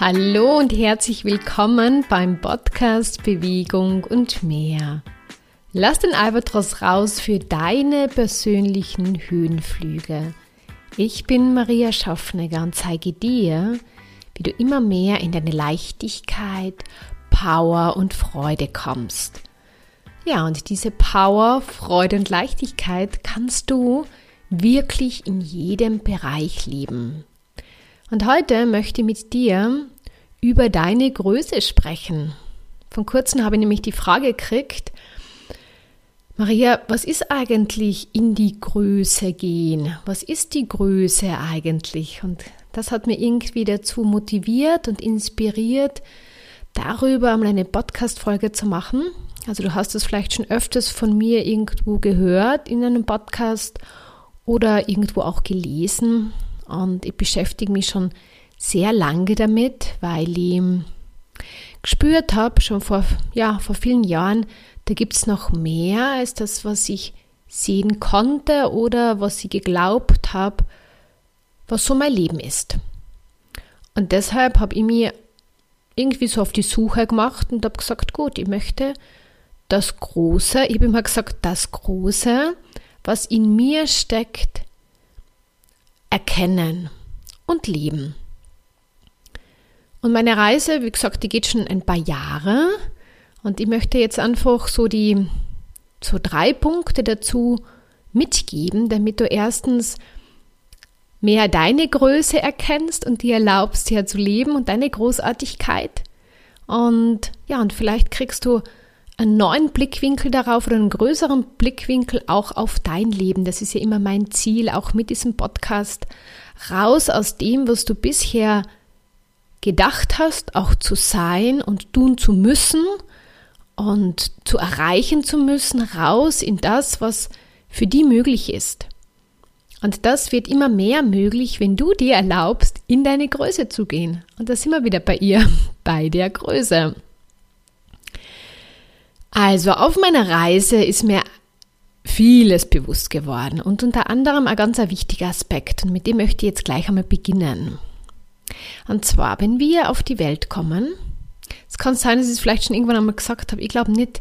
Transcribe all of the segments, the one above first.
Hallo und herzlich willkommen beim Podcast Bewegung und mehr. Lass den Albatros raus für deine persönlichen Höhenflüge. Ich bin Maria Schaffnegger und zeige dir, wie du immer mehr in deine Leichtigkeit, Power und Freude kommst. Ja, und diese Power, Freude und Leichtigkeit kannst du wirklich in jedem Bereich leben. Und heute möchte ich mit dir über deine Größe sprechen. Von kurzem habe ich nämlich die Frage gekriegt, Maria, was ist eigentlich in die Größe gehen? Was ist die Größe eigentlich? Und das hat mir irgendwie dazu motiviert und inspiriert, darüber mal eine Podcast-Folge zu machen. Also du hast es vielleicht schon öfters von mir irgendwo gehört in einem Podcast oder irgendwo auch gelesen. Und ich beschäftige mich schon sehr lange damit, weil ich gespürt habe, schon vor, ja, vor vielen Jahren, da gibt es noch mehr als das, was ich sehen konnte oder was ich geglaubt habe, was so mein Leben ist. Und deshalb habe ich mir irgendwie so auf die Suche gemacht und habe gesagt, gut, ich möchte das Große, ich habe immer gesagt, das Große, was in mir steckt, erkennen und leben. Und meine Reise, wie gesagt, die geht schon ein paar Jahre und ich möchte jetzt einfach so die so drei Punkte dazu mitgeben, damit du erstens mehr deine Größe erkennst und dir erlaubst, hier zu leben und deine Großartigkeit. Und ja, und vielleicht kriegst du einen neuen Blickwinkel darauf oder einen größeren Blickwinkel auch auf dein Leben. Das ist ja immer mein Ziel, auch mit diesem Podcast. Raus aus dem, was du bisher gedacht hast, auch zu sein und tun zu müssen und zu erreichen zu müssen, raus in das, was für die möglich ist. Und das wird immer mehr möglich, wenn du dir erlaubst, in deine Größe zu gehen. Und da sind wir wieder bei ihr, bei der Größe. Also auf meiner Reise ist mir vieles bewusst geworden und unter anderem ein ganz wichtiger Aspekt und mit dem möchte ich jetzt gleich einmal beginnen. Und zwar, wenn wir auf die Welt kommen, es kann sein, dass ich es vielleicht schon irgendwann einmal gesagt habe, ich glaube nicht,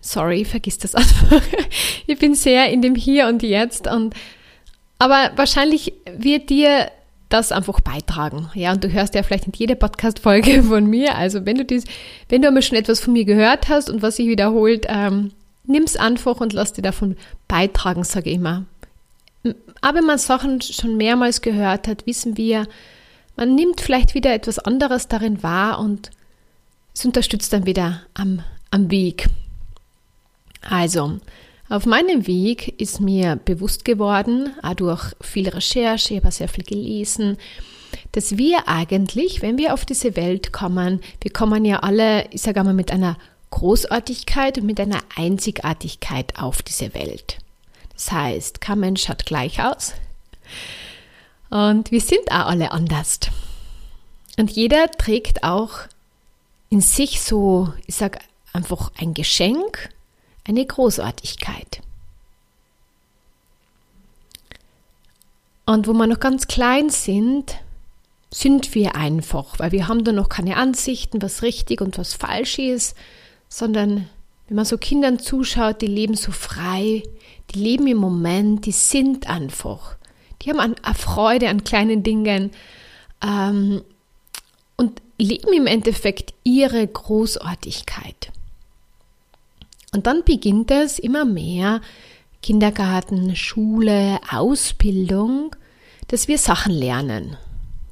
sorry, vergiss das einfach. ich bin sehr in dem Hier und Jetzt und aber wahrscheinlich wird dir das einfach beitragen. Ja, und du hörst ja vielleicht nicht jede Podcast-Folge von mir. Also wenn du dies, wenn du einmal schon etwas von mir gehört hast und was sich wiederholt, ähm, nimm's einfach und lass dir davon beitragen, sage ich immer. Aber wenn man Sachen schon mehrmals gehört hat, wissen wir, man nimmt vielleicht wieder etwas anderes darin wahr und es unterstützt dann wieder am, am Weg. Also, auf meinem Weg ist mir bewusst geworden, auch durch viel Recherche, ich habe sehr viel gelesen, dass wir eigentlich, wenn wir auf diese Welt kommen, wir kommen ja alle, ich sage einmal, mit einer Großartigkeit und mit einer Einzigartigkeit auf diese Welt. Das heißt, kein Mensch schaut gleich aus und wir sind auch alle anders. Und jeder trägt auch in sich so, ich sage einfach ein Geschenk, eine Großartigkeit. Und wo wir noch ganz klein sind, sind wir einfach, weil wir haben da noch keine Ansichten, was richtig und was falsch ist, sondern wenn man so Kindern zuschaut, die leben so frei, die leben im Moment, die sind einfach. Die haben eine Freude an kleinen Dingen ähm, und leben im Endeffekt ihre Großartigkeit. Und dann beginnt es immer mehr, Kindergarten, Schule, Ausbildung, dass wir Sachen lernen,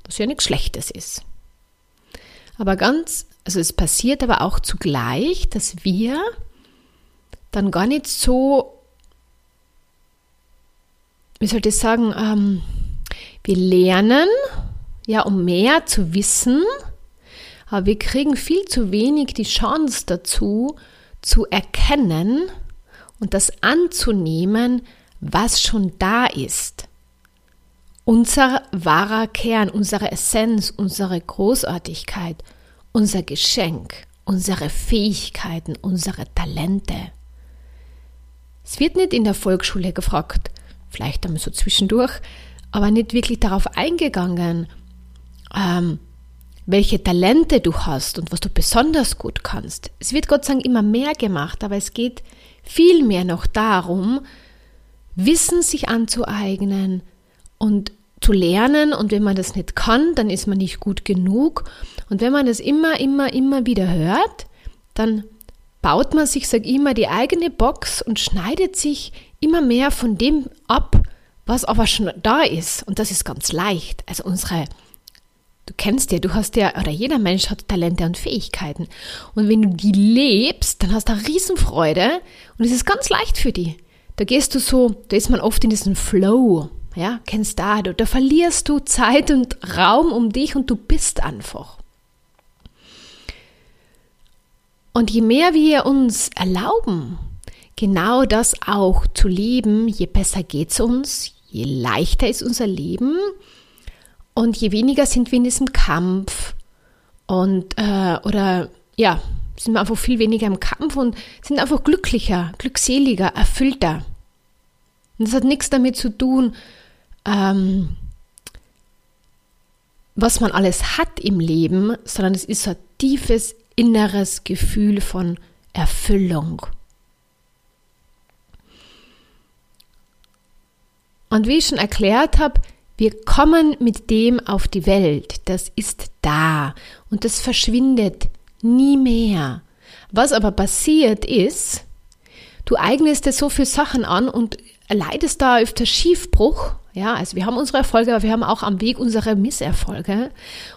was ja nichts Schlechtes ist. Aber ganz, also es passiert aber auch zugleich, dass wir dann gar nicht so, wie soll ich sagen, ähm, wir lernen, ja, um mehr zu wissen, aber wir kriegen viel zu wenig die Chance dazu, zu erkennen und das anzunehmen, was schon da ist. Unser wahrer Kern, unsere Essenz, unsere Großartigkeit, unser Geschenk, unsere Fähigkeiten, unsere Talente. Es wird nicht in der Volksschule gefragt, vielleicht einmal so zwischendurch, aber nicht wirklich darauf eingegangen, ähm, welche Talente du hast und was du besonders gut kannst. Es wird Gott Dank immer mehr gemacht, aber es geht vielmehr noch darum, Wissen sich anzueignen und zu lernen und wenn man das nicht kann, dann ist man nicht gut genug und wenn man das immer, immer, immer wieder hört, dann baut man sich, sag ich immer, die eigene Box und schneidet sich immer mehr von dem ab, was aber schon da ist und das ist ganz leicht. Also unsere Du kennst ja, du hast ja, oder jeder Mensch hat Talente und Fähigkeiten. Und wenn du die lebst, dann hast du eine Riesenfreude und es ist ganz leicht für dich. Da gehst du so, da ist man oft in diesem Flow. Ja, kennst da, da, da verlierst du Zeit und Raum um dich und du bist einfach. Und je mehr wir uns erlauben, genau das auch zu leben, je besser geht es uns, je leichter ist unser Leben und je weniger sind wir in diesem Kampf und äh, oder ja, sind wir einfach viel weniger im Kampf und sind einfach glücklicher, glückseliger, erfüllter. Und das hat nichts damit zu tun, ähm, was man alles hat im Leben, sondern es ist ein tiefes inneres Gefühl von Erfüllung. Und wie ich schon erklärt habe, wir kommen mit dem auf die Welt. Das ist da und das verschwindet nie mehr. Was aber passiert ist, du eignest dir so viele Sachen an und leidest da öfter Schiefbruch. Ja, also wir haben unsere Erfolge, aber wir haben auch am Weg unsere Misserfolge.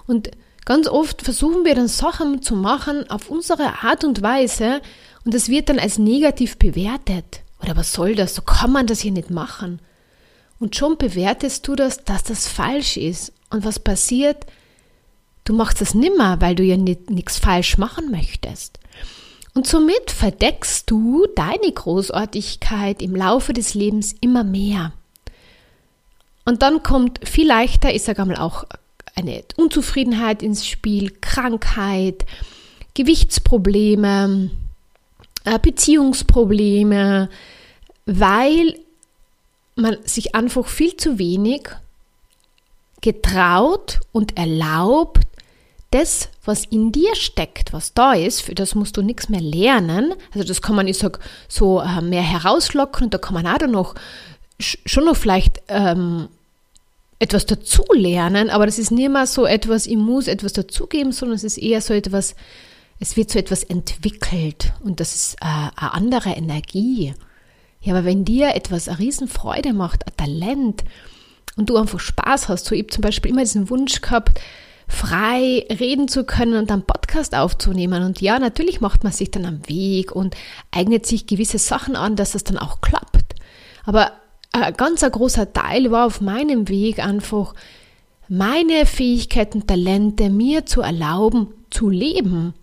Und ganz oft versuchen wir dann Sachen zu machen auf unsere Art und Weise und das wird dann als negativ bewertet. Oder was soll das? So kann man das hier nicht machen. Und schon bewertest du das, dass das falsch ist. Und was passiert? Du machst das nimmer, weil du ja nichts falsch machen möchtest. Und somit verdeckst du deine Großartigkeit im Laufe des Lebens immer mehr. Und dann kommt viel leichter, ich sage einmal auch eine Unzufriedenheit ins Spiel, Krankheit, Gewichtsprobleme, äh, Beziehungsprobleme, weil man sich einfach viel zu wenig getraut und erlaubt, das, was in dir steckt, was da ist, für das musst du nichts mehr lernen. Also das kann man, ich sag, so äh, mehr herauslocken und da kann man auch noch schon noch vielleicht ähm, etwas dazulernen, aber das ist nicht mehr so etwas, ich muss etwas dazugeben, sondern es ist eher so etwas, es wird so etwas entwickelt und das ist äh, eine andere Energie. Ja, aber wenn dir etwas eine Riesenfreude macht, ein Talent und du einfach Spaß hast, so ich zum Beispiel immer diesen Wunsch gehabt, frei reden zu können und einen Podcast aufzunehmen. Und ja, natürlich macht man sich dann am Weg und eignet sich gewisse Sachen an, dass es dann auch klappt. Aber ein ganz großer Teil war auf meinem Weg einfach, meine Fähigkeiten, Talente mir zu erlauben, zu leben.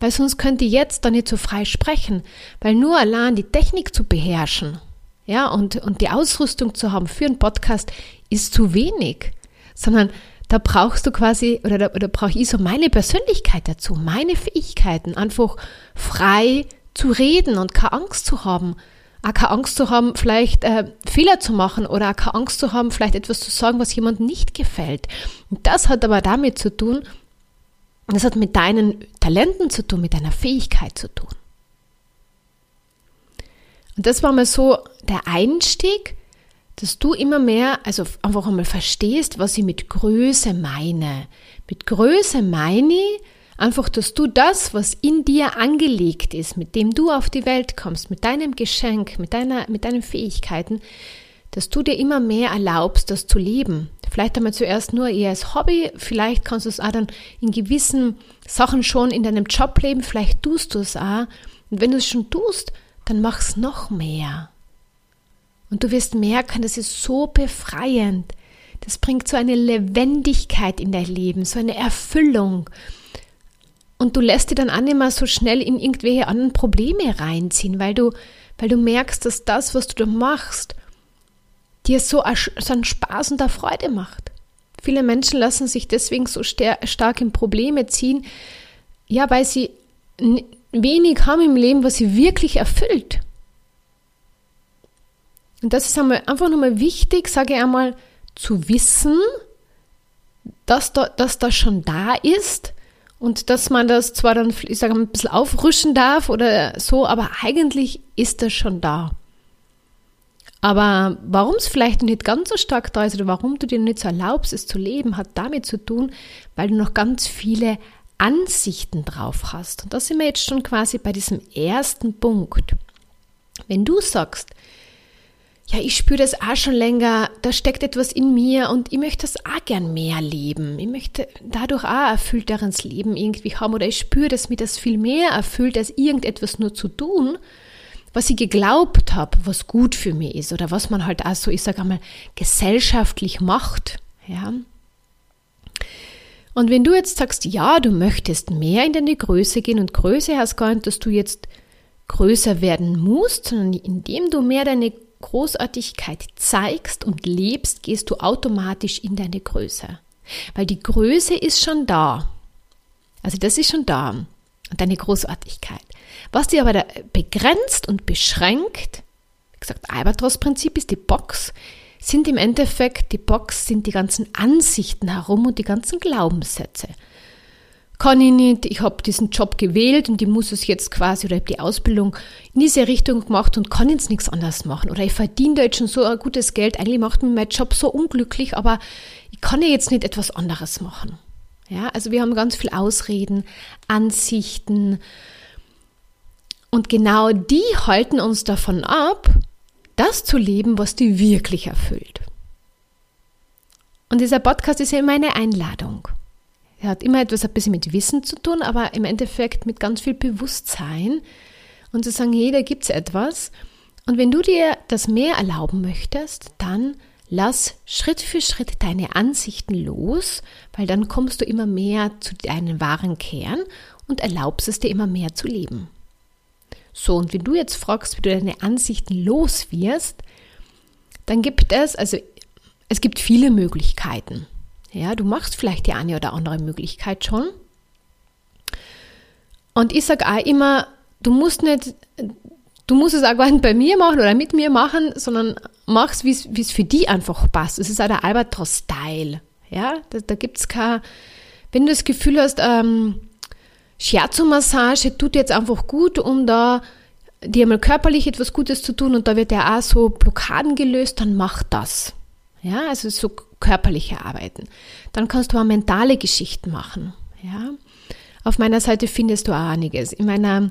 Weil sonst könnte ich jetzt da nicht so frei sprechen, weil nur allein die Technik zu beherrschen, ja, und, und die Ausrüstung zu haben für einen Podcast ist zu wenig, sondern da brauchst du quasi, oder da, oder brauche ich so meine Persönlichkeit dazu, meine Fähigkeiten, einfach frei zu reden und keine Angst zu haben. Auch keine Angst zu haben, vielleicht äh, Fehler zu machen oder auch keine Angst zu haben, vielleicht etwas zu sagen, was jemandem nicht gefällt. Und das hat aber damit zu tun, das hat mit deinen Talenten zu tun, mit deiner Fähigkeit zu tun. Und das war mal so der Einstieg, dass du immer mehr, also einfach einmal verstehst, was ich mit Größe meine. Mit Größe meine ich einfach, dass du das, was in dir angelegt ist, mit dem du auf die Welt kommst, mit deinem Geschenk, mit, deiner, mit deinen Fähigkeiten, dass du dir immer mehr erlaubst, das zu leben. Vielleicht einmal zuerst nur eher als Hobby, vielleicht kannst du es auch dann in gewissen Sachen schon in deinem Job leben, vielleicht tust du es auch. Und wenn du es schon tust, dann mach es noch mehr. Und du wirst merken, das ist so befreiend. Das bringt so eine Lebendigkeit in dein Leben, so eine Erfüllung. Und du lässt dir dann auch nicht mehr so schnell in irgendwelche anderen Probleme reinziehen, weil du, weil du merkst, dass das, was du da machst, dir so, so einen Spaß und eine Freude macht. Viele Menschen lassen sich deswegen so stark in Probleme ziehen, ja, weil sie wenig haben im Leben, was sie wirklich erfüllt. Und das ist einmal einfach nochmal wichtig, sage ich einmal, zu wissen, dass da, dass das schon da ist und dass man das zwar dann, ich sage mal, ein bisschen aufrüschen darf oder so, aber eigentlich ist das schon da. Aber warum es vielleicht nicht ganz so stark da ist oder warum du dir nicht so erlaubst, es zu leben, hat damit zu tun, weil du noch ganz viele Ansichten drauf hast. Und da sind wir jetzt schon quasi bei diesem ersten Punkt. Wenn du sagst, ja, ich spüre das auch schon länger, da steckt etwas in mir und ich möchte das auch gern mehr leben. Ich möchte dadurch auch erfüllteres Leben irgendwie haben oder ich spüre, dass mir das viel mehr erfüllt, als irgendetwas nur zu tun, was ich geglaubt habe, was gut für mich ist oder was man halt auch so, ich sage einmal, gesellschaftlich macht. Ja. Und wenn du jetzt sagst, ja, du möchtest mehr in deine Größe gehen und Größe heißt gar nicht, dass du jetzt größer werden musst, sondern indem du mehr deine Großartigkeit zeigst und lebst, gehst du automatisch in deine Größe. Weil die Größe ist schon da. Also das ist schon da. Und deine Großartigkeit. Was dir aber begrenzt und beschränkt, wie gesagt, Albatros-Prinzip ist die Box, sind im Endeffekt, die Box sind die ganzen Ansichten herum und die ganzen Glaubenssätze kann ich nicht, ich habe diesen Job gewählt und ich muss es jetzt quasi, oder habe die Ausbildung in diese Richtung gemacht und kann jetzt nichts anderes machen. Oder ich verdiene da jetzt schon so ein gutes Geld, eigentlich macht mir mein Job so unglücklich, aber ich kann ja jetzt nicht etwas anderes machen. Ja, also wir haben ganz viel Ausreden, Ansichten und genau die halten uns davon ab, das zu leben, was die wirklich erfüllt. Und dieser Podcast ist ja immer eine Einladung. Er hat immer etwas ein bisschen mit Wissen zu tun, aber im Endeffekt mit ganz viel Bewusstsein und zu sagen, hey, da gibt es etwas. Und wenn du dir das mehr erlauben möchtest, dann lass Schritt für Schritt deine Ansichten los, weil dann kommst du immer mehr zu deinem wahren Kern und erlaubst es dir immer mehr zu leben. So, und wenn du jetzt fragst, wie du deine Ansichten los wirst, dann gibt es, also es gibt viele Möglichkeiten. Ja, du machst vielleicht die eine oder andere Möglichkeit schon. Und ich sage auch immer, du musst nicht, du musst es auch gar nicht bei mir machen oder mit mir machen, sondern machst, wie es für die einfach passt. Es ist auch der Albatros-Style. Ja, da, da gibt es kein, wenn du das Gefühl hast, ähm, Shiatsu-Massage tut jetzt einfach gut, um da dir mal körperlich etwas Gutes zu tun und da wird ja auch so Blockaden gelöst, dann mach das. Ja, also so körperliche Arbeiten. Dann kannst du auch mentale Geschichten machen. Ja? Auf meiner Seite findest du auch einiges. In meiner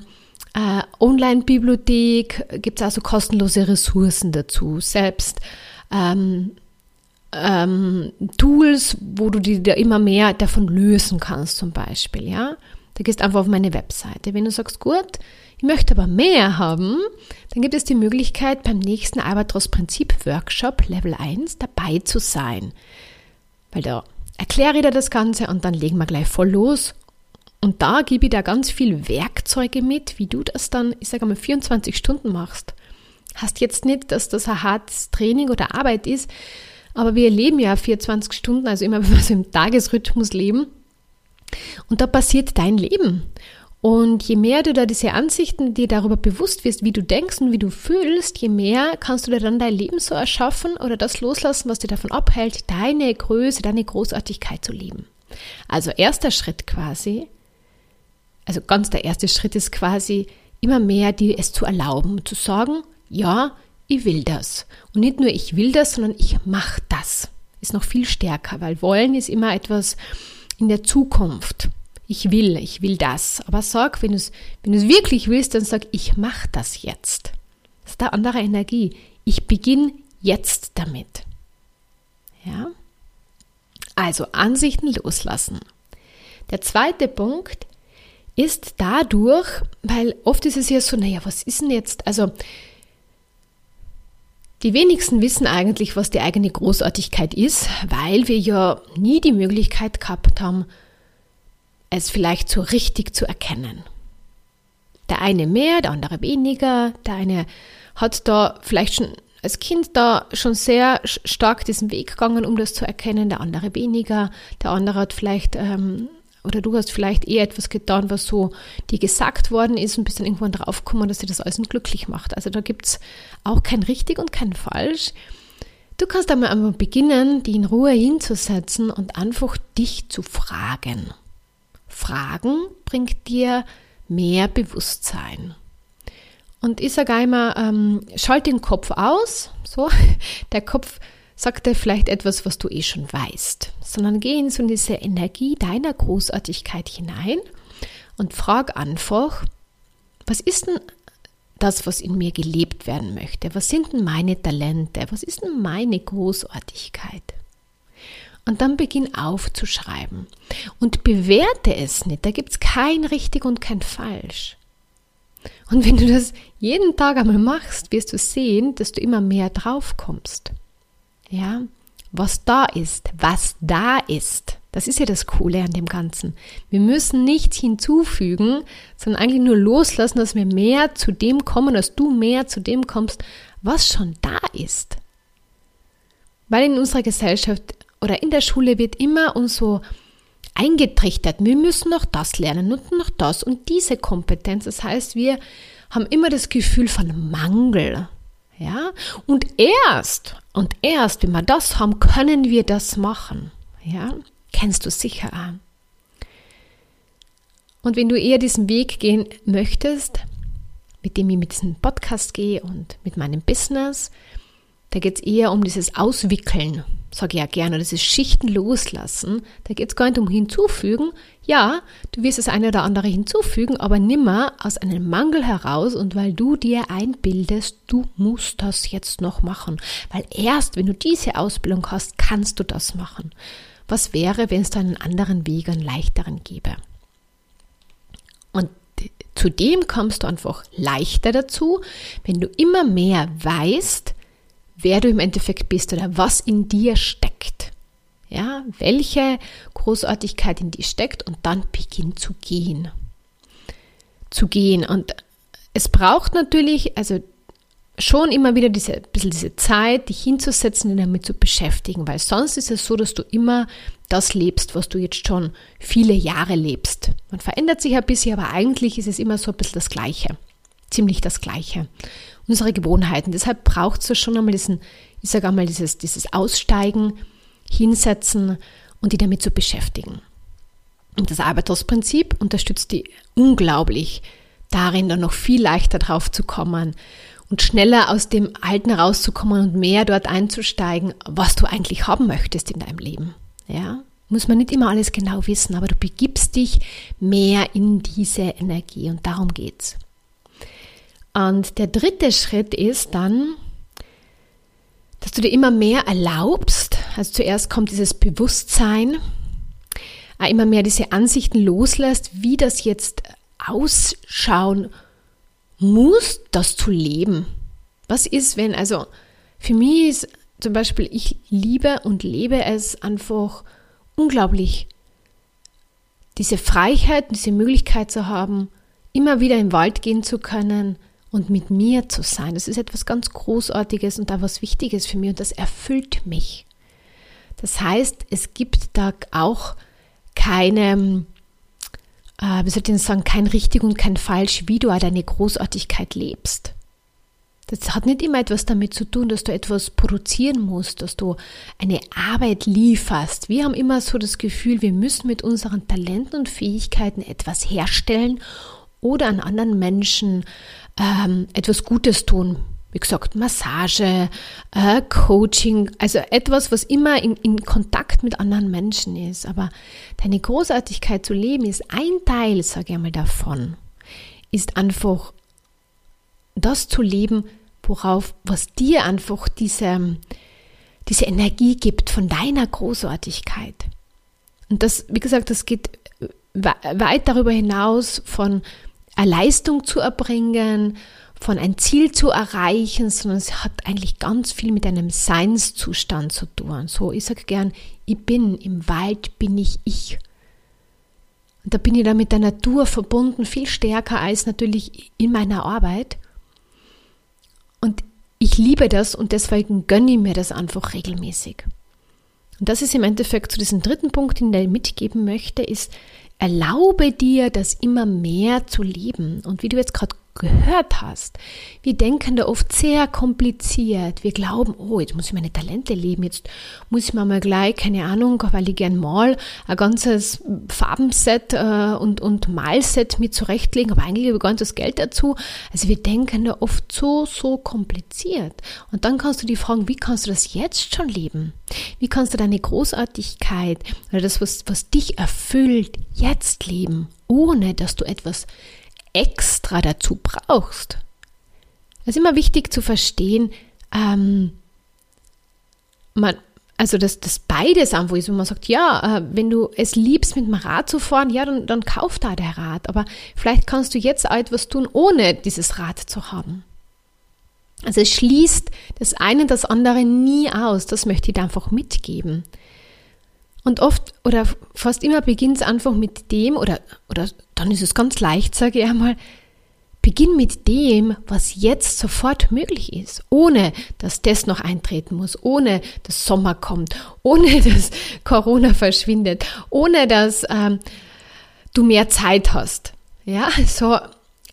äh, Online-Bibliothek gibt es also kostenlose Ressourcen dazu. Selbst ähm, ähm, Tools, wo du dir immer mehr davon lösen kannst, zum Beispiel. Ja? Da gehst einfach auf meine Webseite. Wenn du sagst, gut, ich möchte aber mehr haben, dann gibt es die Möglichkeit, beim nächsten Albatros-Prinzip-Workshop Level 1 dabei zu sein. Weil da erkläre ich dir das Ganze und dann legen wir gleich voll los. Und da gebe ich dir ganz viel Werkzeuge mit, wie du das dann, ich sage mal, 24 Stunden machst. Hast jetzt nicht, dass das ein hartes Training oder Arbeit ist, aber wir leben ja 24 Stunden, also immer wenn wir so im Tagesrhythmus leben. Und da passiert dein Leben. Und je mehr du da diese Ansichten dir darüber bewusst wirst, wie du denkst und wie du fühlst, je mehr kannst du dir dann dein Leben so erschaffen oder das loslassen, was dir davon abhält, deine Größe, deine Großartigkeit zu leben. Also erster Schritt quasi, also ganz der erste Schritt ist quasi immer mehr dir es zu erlauben, zu sagen, ja, ich will das. Und nicht nur ich will das, sondern ich mache das. Ist noch viel stärker, weil wollen ist immer etwas in der Zukunft ich will, ich will das. Aber sag, wenn du es wenn wirklich willst, dann sag, ich mache das jetzt. Das ist eine andere Energie. Ich beginne jetzt damit. Ja? Also Ansichten loslassen. Der zweite Punkt ist dadurch, weil oft ist es ja so, naja, was ist denn jetzt? Also die wenigsten wissen eigentlich, was die eigene Großartigkeit ist, weil wir ja nie die Möglichkeit gehabt haben, es vielleicht so richtig zu erkennen. Der eine mehr, der andere weniger, der eine hat da vielleicht schon als Kind da schon sehr stark diesen Weg gegangen, um das zu erkennen, der andere weniger, der andere hat vielleicht, ähm, oder du hast vielleicht eher etwas getan, was so dir gesagt worden ist und bist dann irgendwann draufgekommen, dass dir das alles glücklich macht. Also da gibt es auch kein richtig und kein falsch. Du kannst einmal einfach beginnen, die in Ruhe hinzusetzen und einfach dich zu fragen. Fragen bringt dir mehr Bewusstsein. Und ich sage einmal, ähm, schalt den Kopf aus. So, der Kopf sagt dir vielleicht etwas, was du eh schon weißt, sondern geh in so diese Energie deiner Großartigkeit hinein und frag einfach, was ist denn das, was in mir gelebt werden möchte? Was sind denn meine Talente? Was ist denn meine Großartigkeit? Und dann beginn aufzuschreiben und bewerte es nicht. Da gibt es kein richtig und kein falsch. Und wenn du das jeden Tag einmal machst, wirst du sehen, dass du immer mehr drauf kommst. Ja, was da ist, was da ist. Das ist ja das Coole an dem Ganzen. Wir müssen nichts hinzufügen, sondern eigentlich nur loslassen, dass wir mehr zu dem kommen, dass du mehr zu dem kommst, was schon da ist. Weil in unserer Gesellschaft oder in der Schule wird immer uns so eingetrichtert, wir müssen noch das lernen und noch das und diese Kompetenz. Das heißt, wir haben immer das Gefühl von Mangel. Ja? Und erst, und erst, wenn wir das haben, können wir das machen. Ja? Kennst du sicher auch. Und wenn du eher diesen Weg gehen möchtest, mit dem ich mit diesem Podcast gehe und mit meinem Business, da geht es eher um dieses Auswickeln, sage ich ja gerne, dieses Schichten loslassen. Da geht es gar nicht um hinzufügen. Ja, du wirst das eine oder andere hinzufügen, aber nimmer aus einem Mangel heraus und weil du dir einbildest, du musst das jetzt noch machen. Weil erst, wenn du diese Ausbildung hast, kannst du das machen. Was wäre, wenn es da einen anderen Weg, einen leichteren gäbe? Und zudem kommst du einfach leichter dazu, wenn du immer mehr weißt, wer du im Endeffekt bist oder was in dir steckt. Ja, welche Großartigkeit in dir steckt und dann beginn zu gehen. Zu gehen. Und es braucht natürlich, also schon immer wieder diese, bisschen diese Zeit, dich hinzusetzen und damit zu beschäftigen, weil sonst ist es so, dass du immer das lebst, was du jetzt schon viele Jahre lebst. Man verändert sich ein bisschen, aber eigentlich ist es immer so ein bisschen das Gleiche. Ziemlich das Gleiche unsere Gewohnheiten. Deshalb braucht es schon einmal diesen, ich sage einmal, dieses, dieses Aussteigen, hinsetzen und die damit zu beschäftigen. Und das Arbeitersprinzip unterstützt die unglaublich darin, dann noch viel leichter drauf zu kommen und schneller aus dem Alten rauszukommen und mehr dort einzusteigen, was du eigentlich haben möchtest in deinem Leben. Ja, muss man nicht immer alles genau wissen, aber du begibst dich mehr in diese Energie und darum geht's. Und der dritte Schritt ist dann, dass du dir immer mehr erlaubst. Also zuerst kommt dieses Bewusstsein, äh, immer mehr diese Ansichten loslässt, wie das jetzt ausschauen muss, das zu leben. Was ist, wenn, also für mich ist zum Beispiel, ich liebe und lebe es einfach unglaublich, diese Freiheit, diese Möglichkeit zu haben, immer wieder im Wald gehen zu können, und mit mir zu sein. Das ist etwas ganz Großartiges und da was Wichtiges für mich und das erfüllt mich. Das heißt, es gibt da auch keine, äh, wie soll ich denn sagen, kein richtig und kein falsch, wie du deine Großartigkeit lebst. Das hat nicht immer etwas damit zu tun, dass du etwas produzieren musst, dass du eine Arbeit lieferst. Wir haben immer so das Gefühl, wir müssen mit unseren Talenten und Fähigkeiten etwas herstellen oder an anderen Menschen ähm, etwas Gutes tun. Wie gesagt, Massage, äh, Coaching, also etwas, was immer in, in Kontakt mit anderen Menschen ist. Aber deine Großartigkeit zu leben ist ein Teil, sage ich einmal, davon. Ist einfach das zu leben, worauf, was dir einfach diese, diese Energie gibt von deiner Großartigkeit. Und das, wie gesagt, das geht weit darüber hinaus von eine Leistung zu erbringen, von ein Ziel zu erreichen, sondern es hat eigentlich ganz viel mit einem Seinszustand zu tun. So, ich sage gern, ich bin, im Wald bin ich ich. Und da bin ich dann mit der Natur verbunden, viel stärker als natürlich in meiner Arbeit. Und ich liebe das und deswegen gönne ich mir das einfach regelmäßig. Und das ist im Endeffekt zu diesem dritten Punkt, den ich mitgeben möchte, ist, Erlaube dir, das immer mehr zu leben. Und wie du jetzt gerade gehört hast. Wir denken da oft sehr kompliziert. Wir glauben, oh, jetzt muss ich meine Talente leben, jetzt muss ich mir mal gleich, keine Ahnung, weil ich gern mal ein ganzes Farbenset äh, und, und Malset mit zurechtlegen, aber eigentlich habe ich nicht das Geld dazu. Also wir denken da oft so, so kompliziert. Und dann kannst du dich fragen, wie kannst du das jetzt schon leben? Wie kannst du deine Großartigkeit oder das, was, was dich erfüllt, jetzt leben, ohne dass du etwas extra dazu brauchst. Es ist immer wichtig zu verstehen, ähm, man, also dass das beides einfach ist, wo man sagt, ja, äh, wenn du es liebst, mit dem Rad zu fahren, ja, dann, dann kauf da der Rad. Aber vielleicht kannst du jetzt auch etwas tun, ohne dieses Rad zu haben. Also es schließt das eine das andere nie aus. Das möchte ich dir einfach mitgeben. Und oft oder fast immer beginnt es einfach mit dem, oder, oder dann ist es ganz leicht, sage ich einmal, beginn mit dem, was jetzt sofort möglich ist, ohne dass das noch eintreten muss, ohne dass Sommer kommt, ohne dass Corona verschwindet, ohne dass ähm, du mehr Zeit hast. Ja, so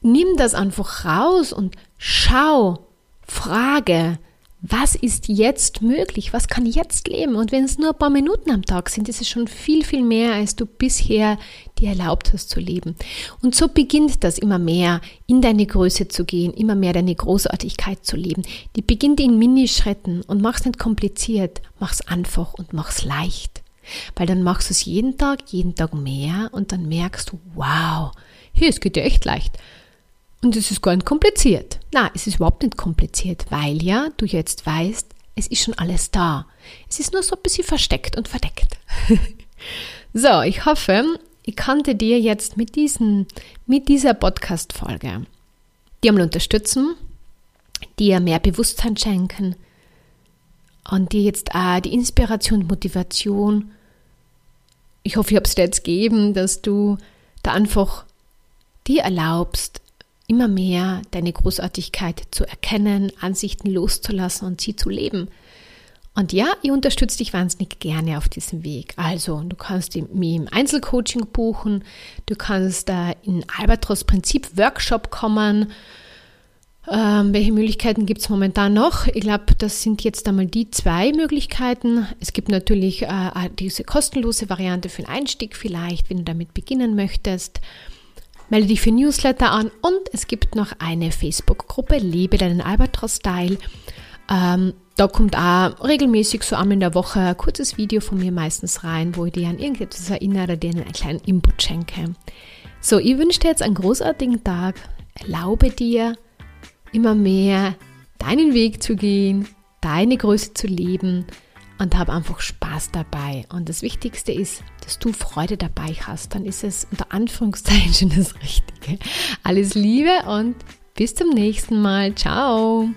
nimm das einfach raus und schau, frage, was ist jetzt möglich, was kann jetzt leben. Und wenn es nur ein paar Minuten am Tag sind, ist es schon viel, viel mehr, als du bisher dir erlaubt hast zu leben. Und so beginnt das immer mehr, in deine Größe zu gehen, immer mehr deine Großartigkeit zu leben. Die beginnt in Minischritten und mach's nicht kompliziert, mach's einfach und mach's leicht. Weil dann machst du es jeden Tag, jeden Tag mehr und dann merkst du, wow, hier, es geht ja echt leicht. Und es ist gar nicht kompliziert. Na, es ist überhaupt nicht kompliziert, weil ja du jetzt weißt, es ist schon alles da. Es ist nur so ein bisschen versteckt und verdeckt. so, ich hoffe, ich konnte dir jetzt mit, diesen, mit dieser Podcast-Folge dir mal unterstützen, dir mehr Bewusstsein schenken und dir jetzt auch die Inspiration und Motivation. Ich hoffe, ich habe es dir jetzt gegeben, dass du da einfach dir erlaubst, immer mehr deine Großartigkeit zu erkennen, Ansichten loszulassen und sie zu leben. Und ja, ich unterstütze dich wahnsinnig gerne auf diesem Weg. Also, du kannst mich im Einzelcoaching buchen, du kannst da in Albatros Prinzip Workshop kommen. Ähm, welche Möglichkeiten gibt es momentan noch? Ich glaube, das sind jetzt einmal die zwei Möglichkeiten. Es gibt natürlich äh, diese kostenlose Variante für den Einstieg vielleicht, wenn du damit beginnen möchtest. Melde dich für Newsletter an und es gibt noch eine Facebook-Gruppe Lebe deinen Albatros-Style. Ähm, da kommt auch regelmäßig so einmal in der Woche ein kurzes Video von mir meistens rein, wo ich dir an irgendetwas erinnere, dir einen kleinen Input schenke. So, ich wünsche dir jetzt einen großartigen Tag. Erlaube dir, immer mehr deinen Weg zu gehen, deine Größe zu leben und hab einfach Spaß dabei. Und das Wichtigste ist, dass du Freude dabei hast. Dann ist es unter Anführungszeichen schon das Richtige. Alles Liebe und bis zum nächsten Mal. Ciao.